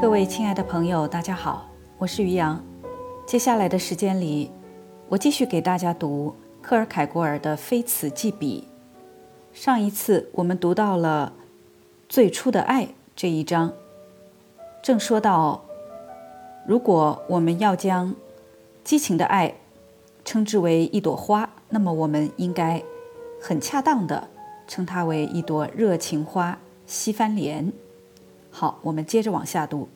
各位亲爱的朋友，大家好，我是于洋。接下来的时间里，我继续给大家读克尔凯郭尔的《非此即彼》。上一次我们读到了最初的爱这一章，正说到，如果我们要将激情的爱称之为一朵花，那么我们应该很恰当的称它为一朵热情花——西番莲。好，我们接着往下读。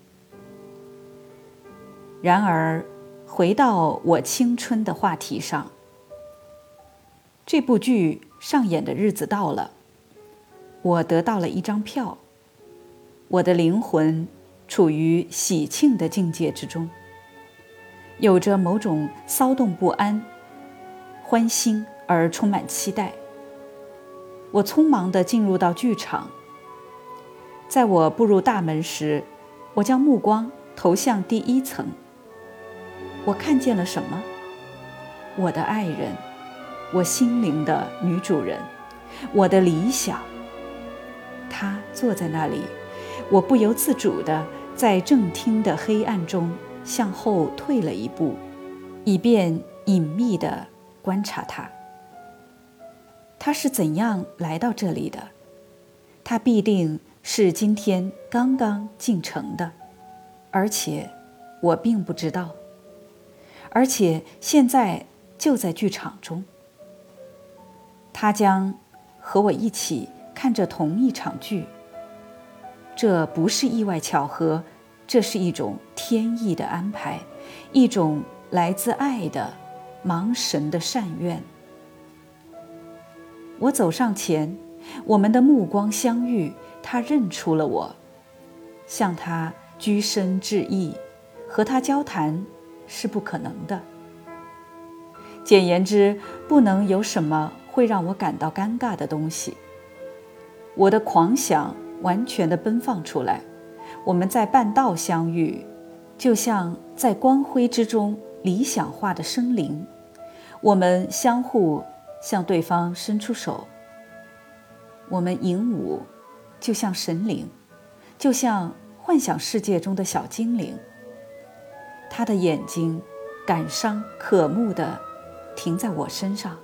然而，回到我青春的话题上，这部剧上演的日子到了，我得到了一张票。我的灵魂处于喜庆的境界之中，有着某种骚动不安、欢欣而充满期待。我匆忙地进入到剧场。在我步入大门时，我将目光投向第一层。我看见了什么？我的爱人，我心灵的女主人，我的理想。她坐在那里，我不由自主地在正厅的黑暗中向后退了一步，以便隐秘地观察她。她是怎样来到这里的？她必定。是今天刚刚进城的，而且我并不知道，而且现在就在剧场中。他将和我一起看着同一场剧。这不是意外巧合，这是一种天意的安排，一种来自爱的盲神的善愿。我走上前，我们的目光相遇。他认出了我，向他鞠身致意，和他交谈是不可能的。简言之，不能有什么会让我感到尴尬的东西。我的狂想完全的奔放出来。我们在半道相遇，就像在光辉之中理想化的生灵。我们相互向对方伸出手。我们引舞。就像神灵，就像幻想世界中的小精灵。他的眼睛感伤渴慕地停在我身上。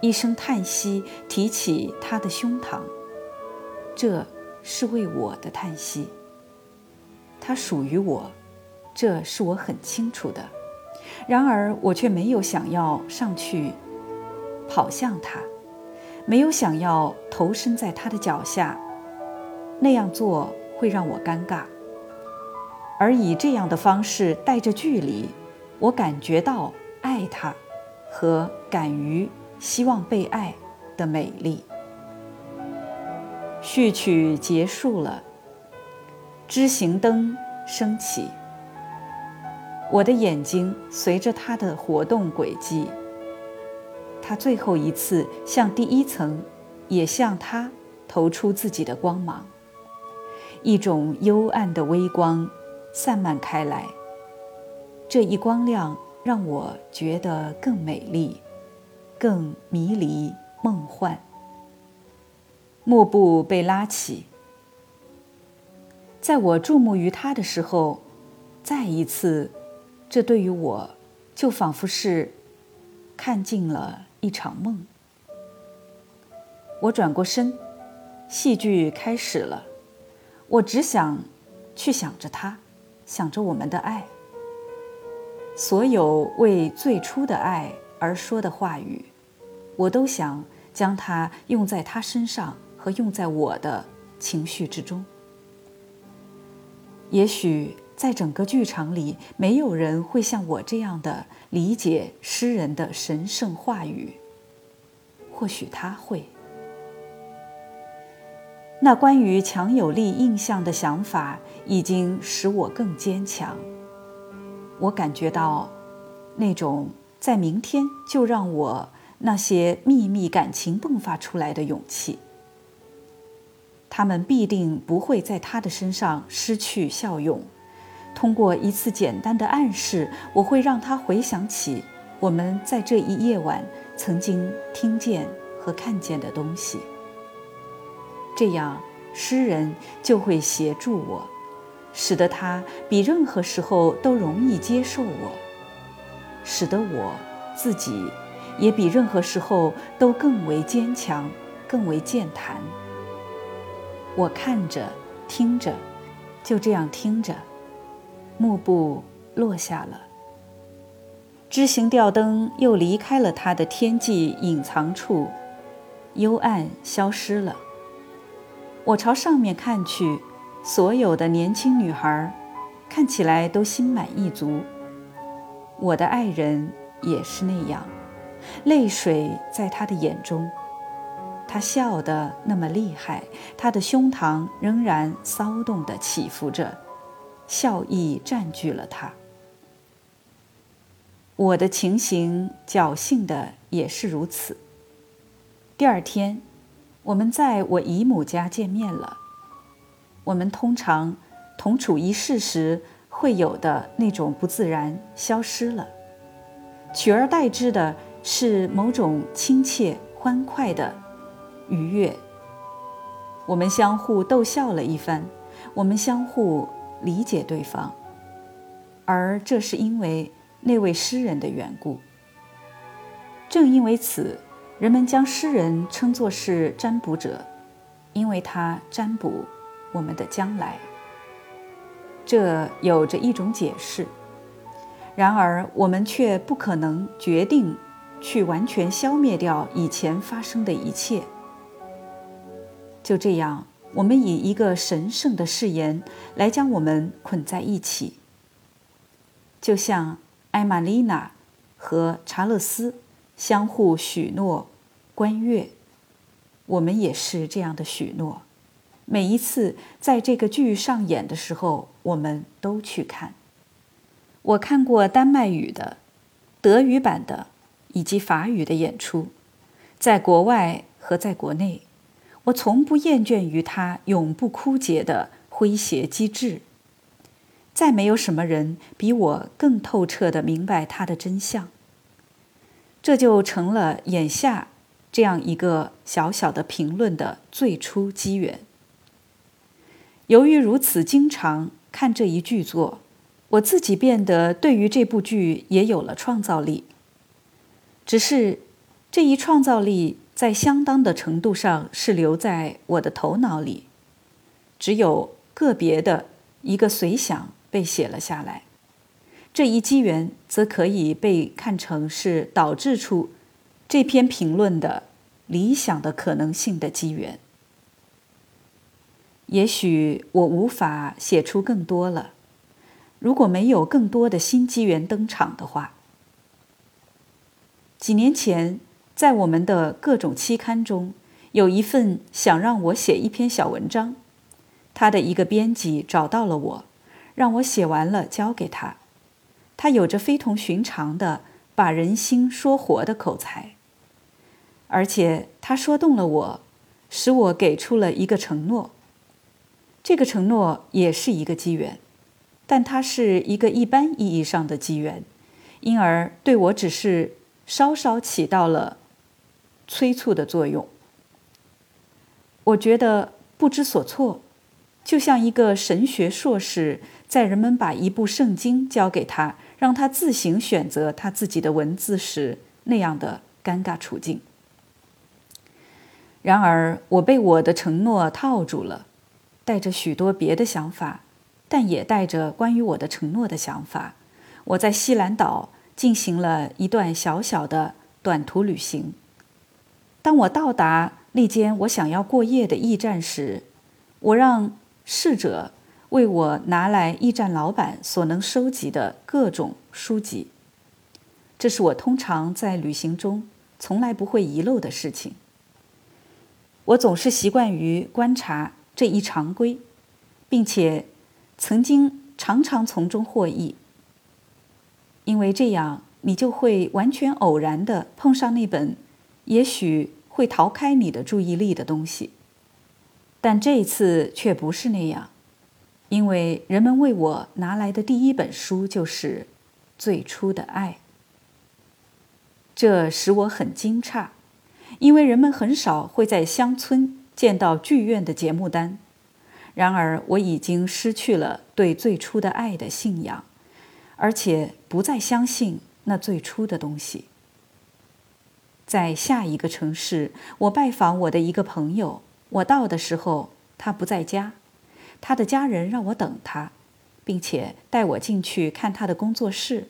一声叹息提起他的胸膛，这是为我的叹息。他属于我，这是我很清楚的。然而我却没有想要上去跑向他。没有想要投身在他的脚下，那样做会让我尴尬。而以这样的方式带着距离，我感觉到爱他和敢于希望被爱的美丽。序曲结束了，知行灯升起，我的眼睛随着他的活动轨迹。他最后一次向第一层，也向他投出自己的光芒。一种幽暗的微光散漫开来，这一光亮让我觉得更美丽，更迷离梦幻。幕布被拉起，在我注目于他的时候，再一次，这对于我，就仿佛是看尽了。一场梦。我转过身，戏剧开始了。我只想去想着他，想着我们的爱。所有为最初的爱而说的话语，我都想将它用在他身上和用在我的情绪之中。也许在整个剧场里，没有人会像我这样的理解诗人的神圣话语。或许他会。那关于强有力印象的想法已经使我更坚强。我感觉到那种在明天就让我那些秘密感情迸发出来的勇气。他们必定不会在他的身上失去效用。通过一次简单的暗示，我会让他回想起我们在这一夜晚。曾经听见和看见的东西，这样诗人就会协助我，使得他比任何时候都容易接受我，使得我自己也比任何时候都更为坚强，更为健谈。我看着，听着，就这样听着，幕布落下了，枝形吊灯又离开了它的天际隐藏处，幽暗消失了。我朝上面看去，所有的年轻女孩看起来都心满意足。我的爱人也是那样，泪水在他的眼中。他笑得那么厉害，他的胸膛仍然骚动地起伏着，笑意占据了他。我的情形侥幸的也是如此。第二天，我们在我姨母家见面了。我们通常同处一室时会有的那种不自然消失了，取而代之的是某种亲切欢快的。愉悦。我们相互逗笑了一番，我们相互理解对方，而这是因为那位诗人的缘故。正因为此，人们将诗人称作是占卜者，因为他占卜我们的将来。这有着一种解释，然而我们却不可能决定去完全消灭掉以前发生的一切。就这样，我们以一个神圣的誓言来将我们捆在一起，就像艾玛丽娜和查勒斯相互许诺观月，我们也是这样的许诺。每一次在这个剧上演的时候，我们都去看。我看过丹麦语的、德语版的以及法语的演出，在国外和在国内。我从不厌倦于他永不枯竭的诙谐机智。再没有什么人比我更透彻地明白他的真相。这就成了眼下这样一个小小的评论的最初机缘。由于如此经常看这一剧作，我自己变得对于这部剧也有了创造力。只是这一创造力。在相当的程度上是留在我的头脑里，只有个别的一个随想被写了下来。这一机缘则可以被看成是导致出这篇评论的理想的可能性的机缘。也许我无法写出更多了，如果没有更多的新机缘登场的话。几年前。在我们的各种期刊中，有一份想让我写一篇小文章，他的一个编辑找到了我，让我写完了交给他。他有着非同寻常的把人心说活的口才，而且他说动了我，使我给出了一个承诺。这个承诺也是一个机缘，但它是一个一般意义上的机缘，因而对我只是稍稍起到了。催促的作用，我觉得不知所措，就像一个神学硕士在人们把一部圣经交给他，让他自行选择他自己的文字时那样的尴尬处境。然而，我被我的承诺套住了，带着许多别的想法，但也带着关于我的承诺的想法。我在西兰岛进行了一段小小的短途旅行。当我到达那间我想要过夜的驿站时，我让侍者为我拿来驿站老板所能收集的各种书籍。这是我通常在旅行中从来不会遗漏的事情。我总是习惯于观察这一常规，并且曾经常常从中获益，因为这样你就会完全偶然地碰上那本。也许会逃开你的注意力的东西，但这次却不是那样，因为人们为我拿来的第一本书就是《最初的爱》。这使我很惊诧，因为人们很少会在乡村见到剧院的节目单，然而我已经失去了对最初的爱的信仰，而且不再相信那最初的东西。在下一个城市，我拜访我的一个朋友。我到的时候，他不在家，他的家人让我等他，并且带我进去看他的工作室。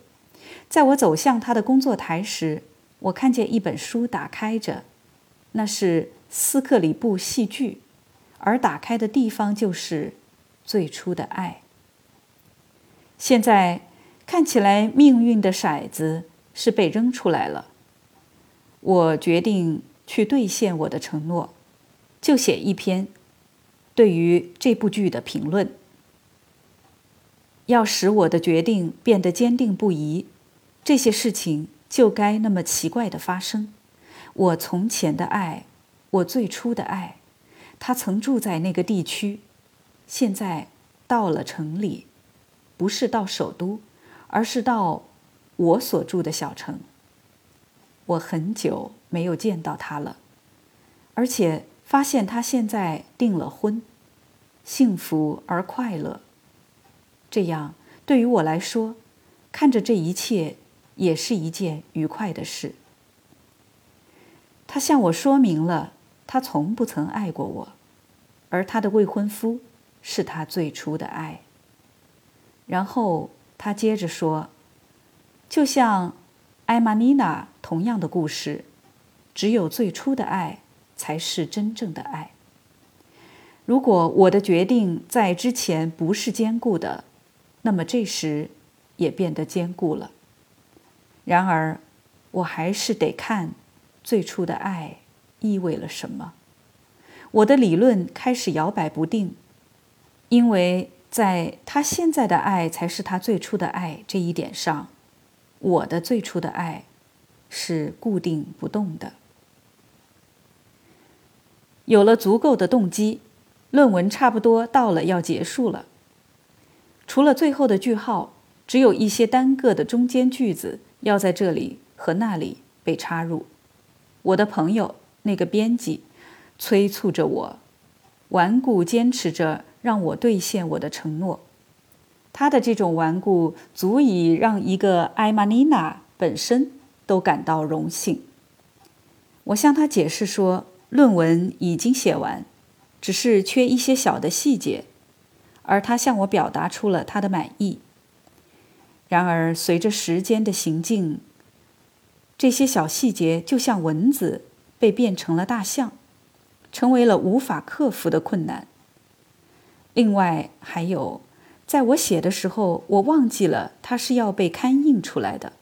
在我走向他的工作台时，我看见一本书打开着，那是斯克里布戏剧，而打开的地方就是最初的爱。现在看起来，命运的骰子是被扔出来了。我决定去兑现我的承诺，就写一篇对于这部剧的评论。要使我的决定变得坚定不移，这些事情就该那么奇怪的发生。我从前的爱，我最初的爱，他曾住在那个地区，现在到了城里，不是到首都，而是到我所住的小城。我很久没有见到他了，而且发现他现在订了婚，幸福而快乐。这样对于我来说，看着这一切也是一件愉快的事。他向我说明了，他从不曾爱过我，而他的未婚夫是他最初的爱。然后他接着说，就像。艾玛妮娜同样的故事，只有最初的爱才是真正的爱。如果我的决定在之前不是坚固的，那么这时也变得坚固了。然而，我还是得看最初的爱意味了什么。我的理论开始摇摆不定，因为在他现在的爱才是他最初的爱这一点上。我的最初的爱是固定不动的。有了足够的动机，论文差不多到了要结束了。除了最后的句号，只有一些单个的中间句子要在这里和那里被插入。我的朋友那个编辑催促着我，顽固坚持着让我兑现我的承诺。他的这种顽固足以让一个艾玛尼娜本身都感到荣幸。我向他解释说，论文已经写完，只是缺一些小的细节，而他向我表达出了他的满意。然而，随着时间的行进，这些小细节就像蚊子被变成了大象，成为了无法克服的困难。另外还有。在我写的时候，我忘记了它是要被刊印出来的。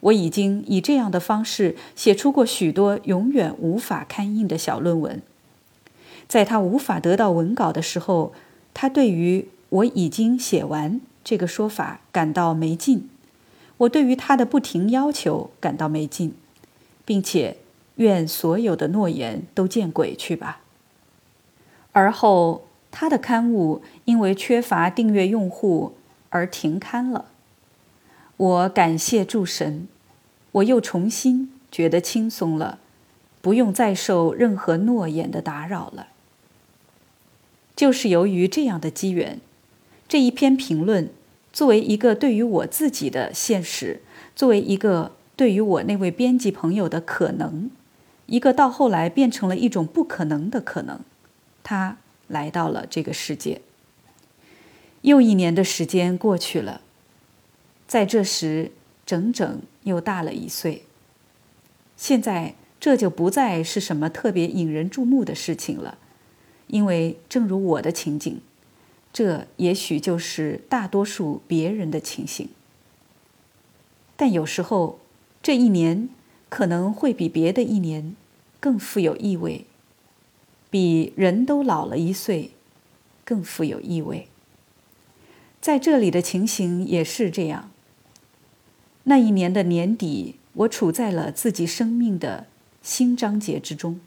我已经以这样的方式写出过许多永远无法刊印的小论文。在他无法得到文稿的时候，他对于我已经写完这个说法感到没劲。我对于他的不停要求感到没劲，并且愿所有的诺言都见鬼去吧。而后。他的刊物因为缺乏订阅用户而停刊了。我感谢诸神，我又重新觉得轻松了，不用再受任何诺言的打扰了。就是由于这样的机缘，这一篇评论作为一个对于我自己的现实，作为一个对于我那位编辑朋友的可能，一个到后来变成了一种不可能的可能，他。来到了这个世界。又一年的时间过去了，在这时整整又大了一岁。现在这就不再是什么特别引人注目的事情了，因为正如我的情景，这也许就是大多数别人的情形。但有时候，这一年可能会比别的一年更富有意味。比人都老了一岁，更富有意味。在这里的情形也是这样。那一年的年底，我处在了自己生命的新章节之中，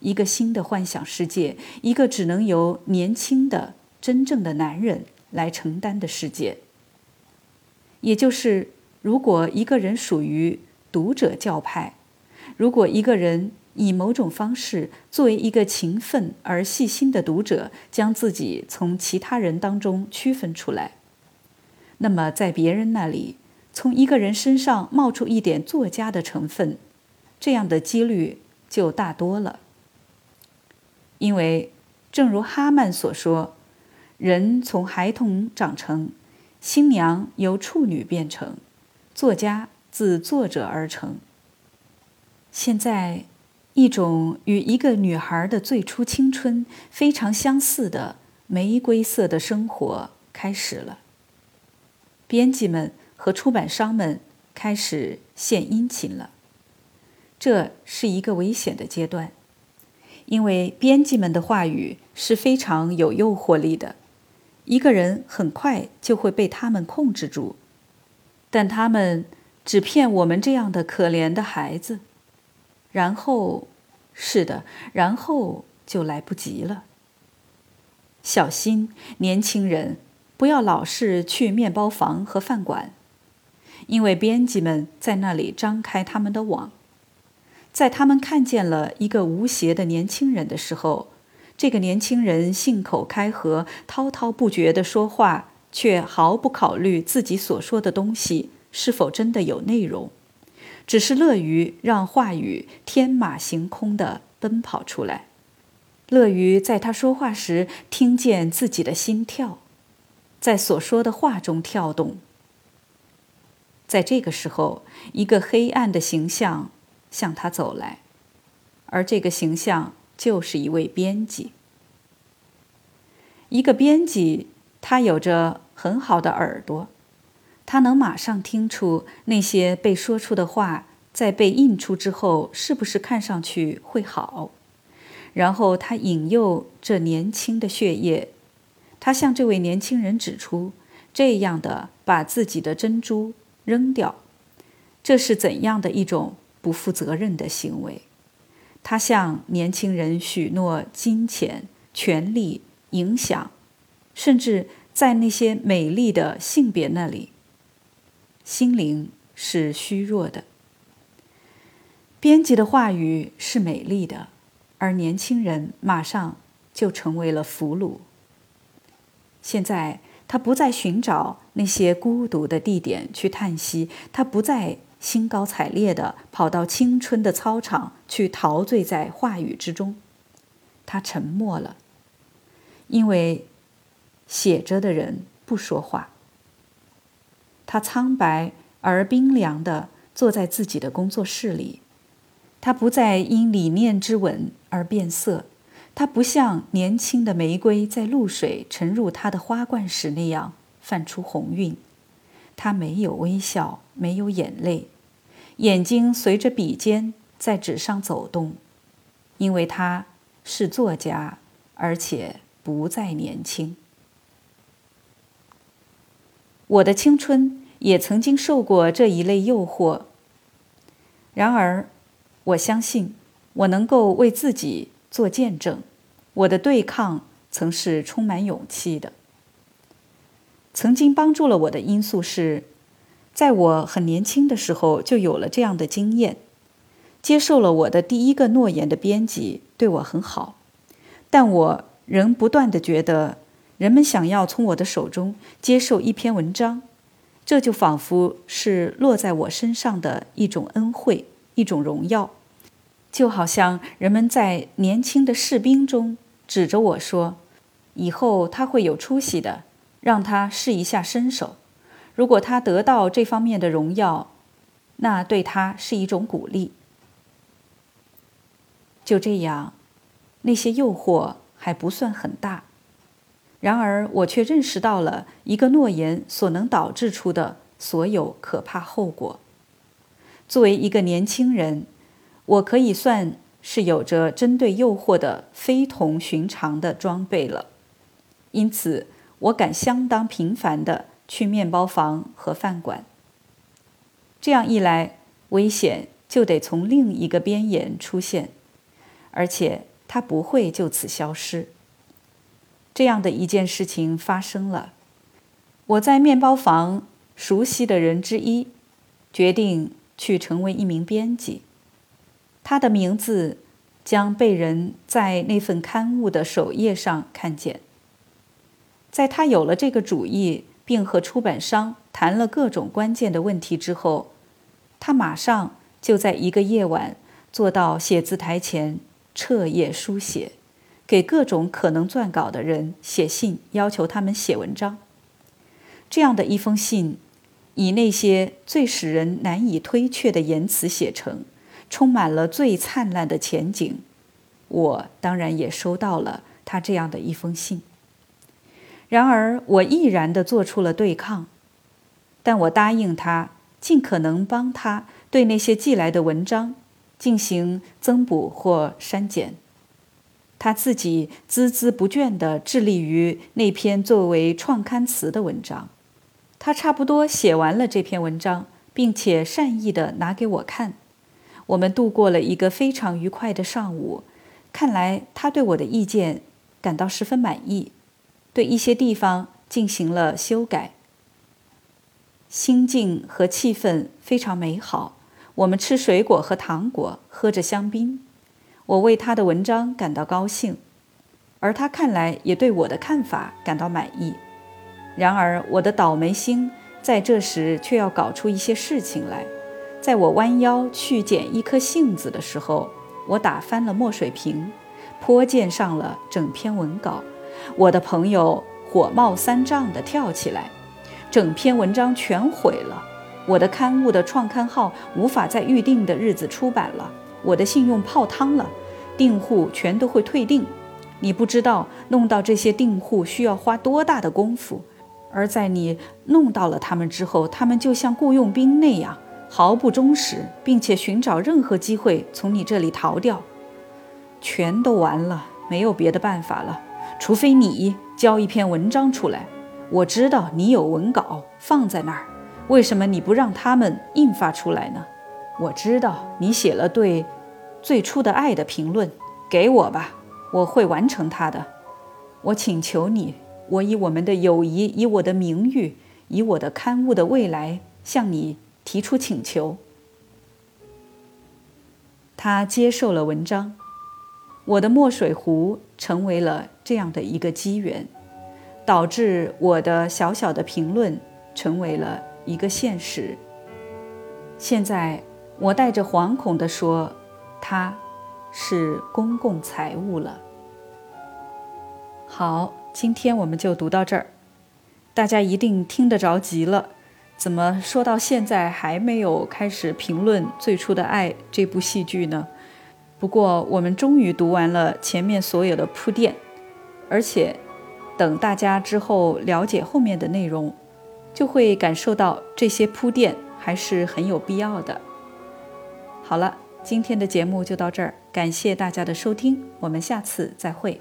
一个新的幻想世界，一个只能由年轻的真正的男人来承担的世界。也就是，如果一个人属于读者教派，如果一个人。以某种方式作为一个勤奋而细心的读者，将自己从其他人当中区分出来。那么，在别人那里，从一个人身上冒出一点作家的成分，这样的几率就大多了。因为，正如哈曼所说，人从孩童长成，新娘由处女变成，作家自作者而成。现在。一种与一个女孩的最初青春非常相似的玫瑰色的生活开始了。编辑们和出版商们开始献殷勤了。这是一个危险的阶段，因为编辑们的话语是非常有诱惑力的，一个人很快就会被他们控制住。但他们只骗我们这样的可怜的孩子。然后，是的，然后就来不及了。小心，年轻人，不要老是去面包房和饭馆，因为编辑们在那里张开他们的网。在他们看见了一个无邪的年轻人的时候，这个年轻人信口开河、滔滔不绝地说话，却毫不考虑自己所说的东西是否真的有内容。只是乐于让话语天马行空地奔跑出来，乐于在他说话时听见自己的心跳，在所说的话中跳动。在这个时候，一个黑暗的形象向他走来，而这个形象就是一位编辑。一个编辑，他有着很好的耳朵。他能马上听出那些被说出的话在被印出之后是不是看上去会好，然后他引诱这年轻的血液，他向这位年轻人指出这样的把自己的珍珠扔掉，这是怎样的一种不负责任的行为？他向年轻人许诺金钱、权力、影响，甚至在那些美丽的性别那里。心灵是虚弱的，编辑的话语是美丽的，而年轻人马上就成为了俘虏。现在他不再寻找那些孤独的地点去叹息，他不再兴高采烈地跑到青春的操场去陶醉在话语之中。他沉默了，因为写着的人不说话。他苍白而冰凉地坐在自己的工作室里，他不再因理念之吻而变色，他不像年轻的玫瑰在露水沉入他的花冠时那样泛出红晕，他没有微笑，没有眼泪，眼睛随着笔尖在纸上走动，因为他是作家，而且不再年轻。我的青春也曾经受过这一类诱惑。然而，我相信我能够为自己做见证，我的对抗曾是充满勇气的。曾经帮助了我的因素是，在我很年轻的时候就有了这样的经验。接受了我的第一个诺言的编辑对我很好，但我仍不断的觉得。人们想要从我的手中接受一篇文章，这就仿佛是落在我身上的一种恩惠，一种荣耀，就好像人们在年轻的士兵中指着我说：“以后他会有出息的，让他试一下身手。如果他得到这方面的荣耀，那对他是一种鼓励。”就这样，那些诱惑还不算很大。然而，我却认识到了一个诺言所能导致出的所有可怕后果。作为一个年轻人，我可以算是有着针对诱惑的非同寻常的装备了。因此，我敢相当频繁地去面包房和饭馆。这样一来，危险就得从另一个边沿出现，而且它不会就此消失。这样的一件事情发生了，我在面包房熟悉的人之一，决定去成为一名编辑。他的名字将被人在那份刊物的首页上看见。在他有了这个主意，并和出版商谈了各种关键的问题之后，他马上就在一个夜晚坐到写字台前，彻夜书写，给各种可能撰稿的人写信，要求他们写文章。这样的一封信，以那些最使人难以推却的言辞写成。充满了最灿烂的前景，我当然也收到了他这样的一封信。然而，我毅然地做出了对抗，但我答应他，尽可能帮他对那些寄来的文章进行增补或删减。他自己孜孜不倦地致力于那篇作为创刊词的文章。他差不多写完了这篇文章，并且善意地拿给我看。我们度过了一个非常愉快的上午，看来他对我的意见感到十分满意，对一些地方进行了修改。心境和气氛非常美好，我们吃水果和糖果，喝着香槟。我为他的文章感到高兴，而他看来也对我的看法感到满意。然而，我的倒霉星在这时却要搞出一些事情来。在我弯腰去捡一颗杏子的时候，我打翻了墨水瓶，泼溅上了整篇文稿。我的朋友火冒三丈地跳起来，整篇文章全毁了。我的刊物的创刊号无法在预定的日子出版了。我的信用泡汤了，订户全都会退订。你不知道弄到这些订户需要花多大的功夫，而在你弄到了他们之后，他们就像雇佣兵那样。毫不忠实，并且寻找任何机会从你这里逃掉，全都完了，没有别的办法了，除非你交一篇文章出来。我知道你有文稿放在那儿，为什么你不让他们印发出来呢？我知道你写了对最初的爱的评论，给我吧，我会完成它的。我请求你，我以我们的友谊，以我的名誉，以我的刊物的未来向你。提出请求，他接受了文章。我的墨水壶成为了这样的一个机缘，导致我的小小的评论成为了一个现实。现在我带着惶恐地说：“它是公共财物了。”好，今天我们就读到这儿，大家一定听得着急了。怎么说到现在还没有开始评论《最初的爱》这部戏剧呢？不过我们终于读完了前面所有的铺垫，而且等大家之后了解后面的内容，就会感受到这些铺垫还是很有必要的。好了，今天的节目就到这儿，感谢大家的收听，我们下次再会。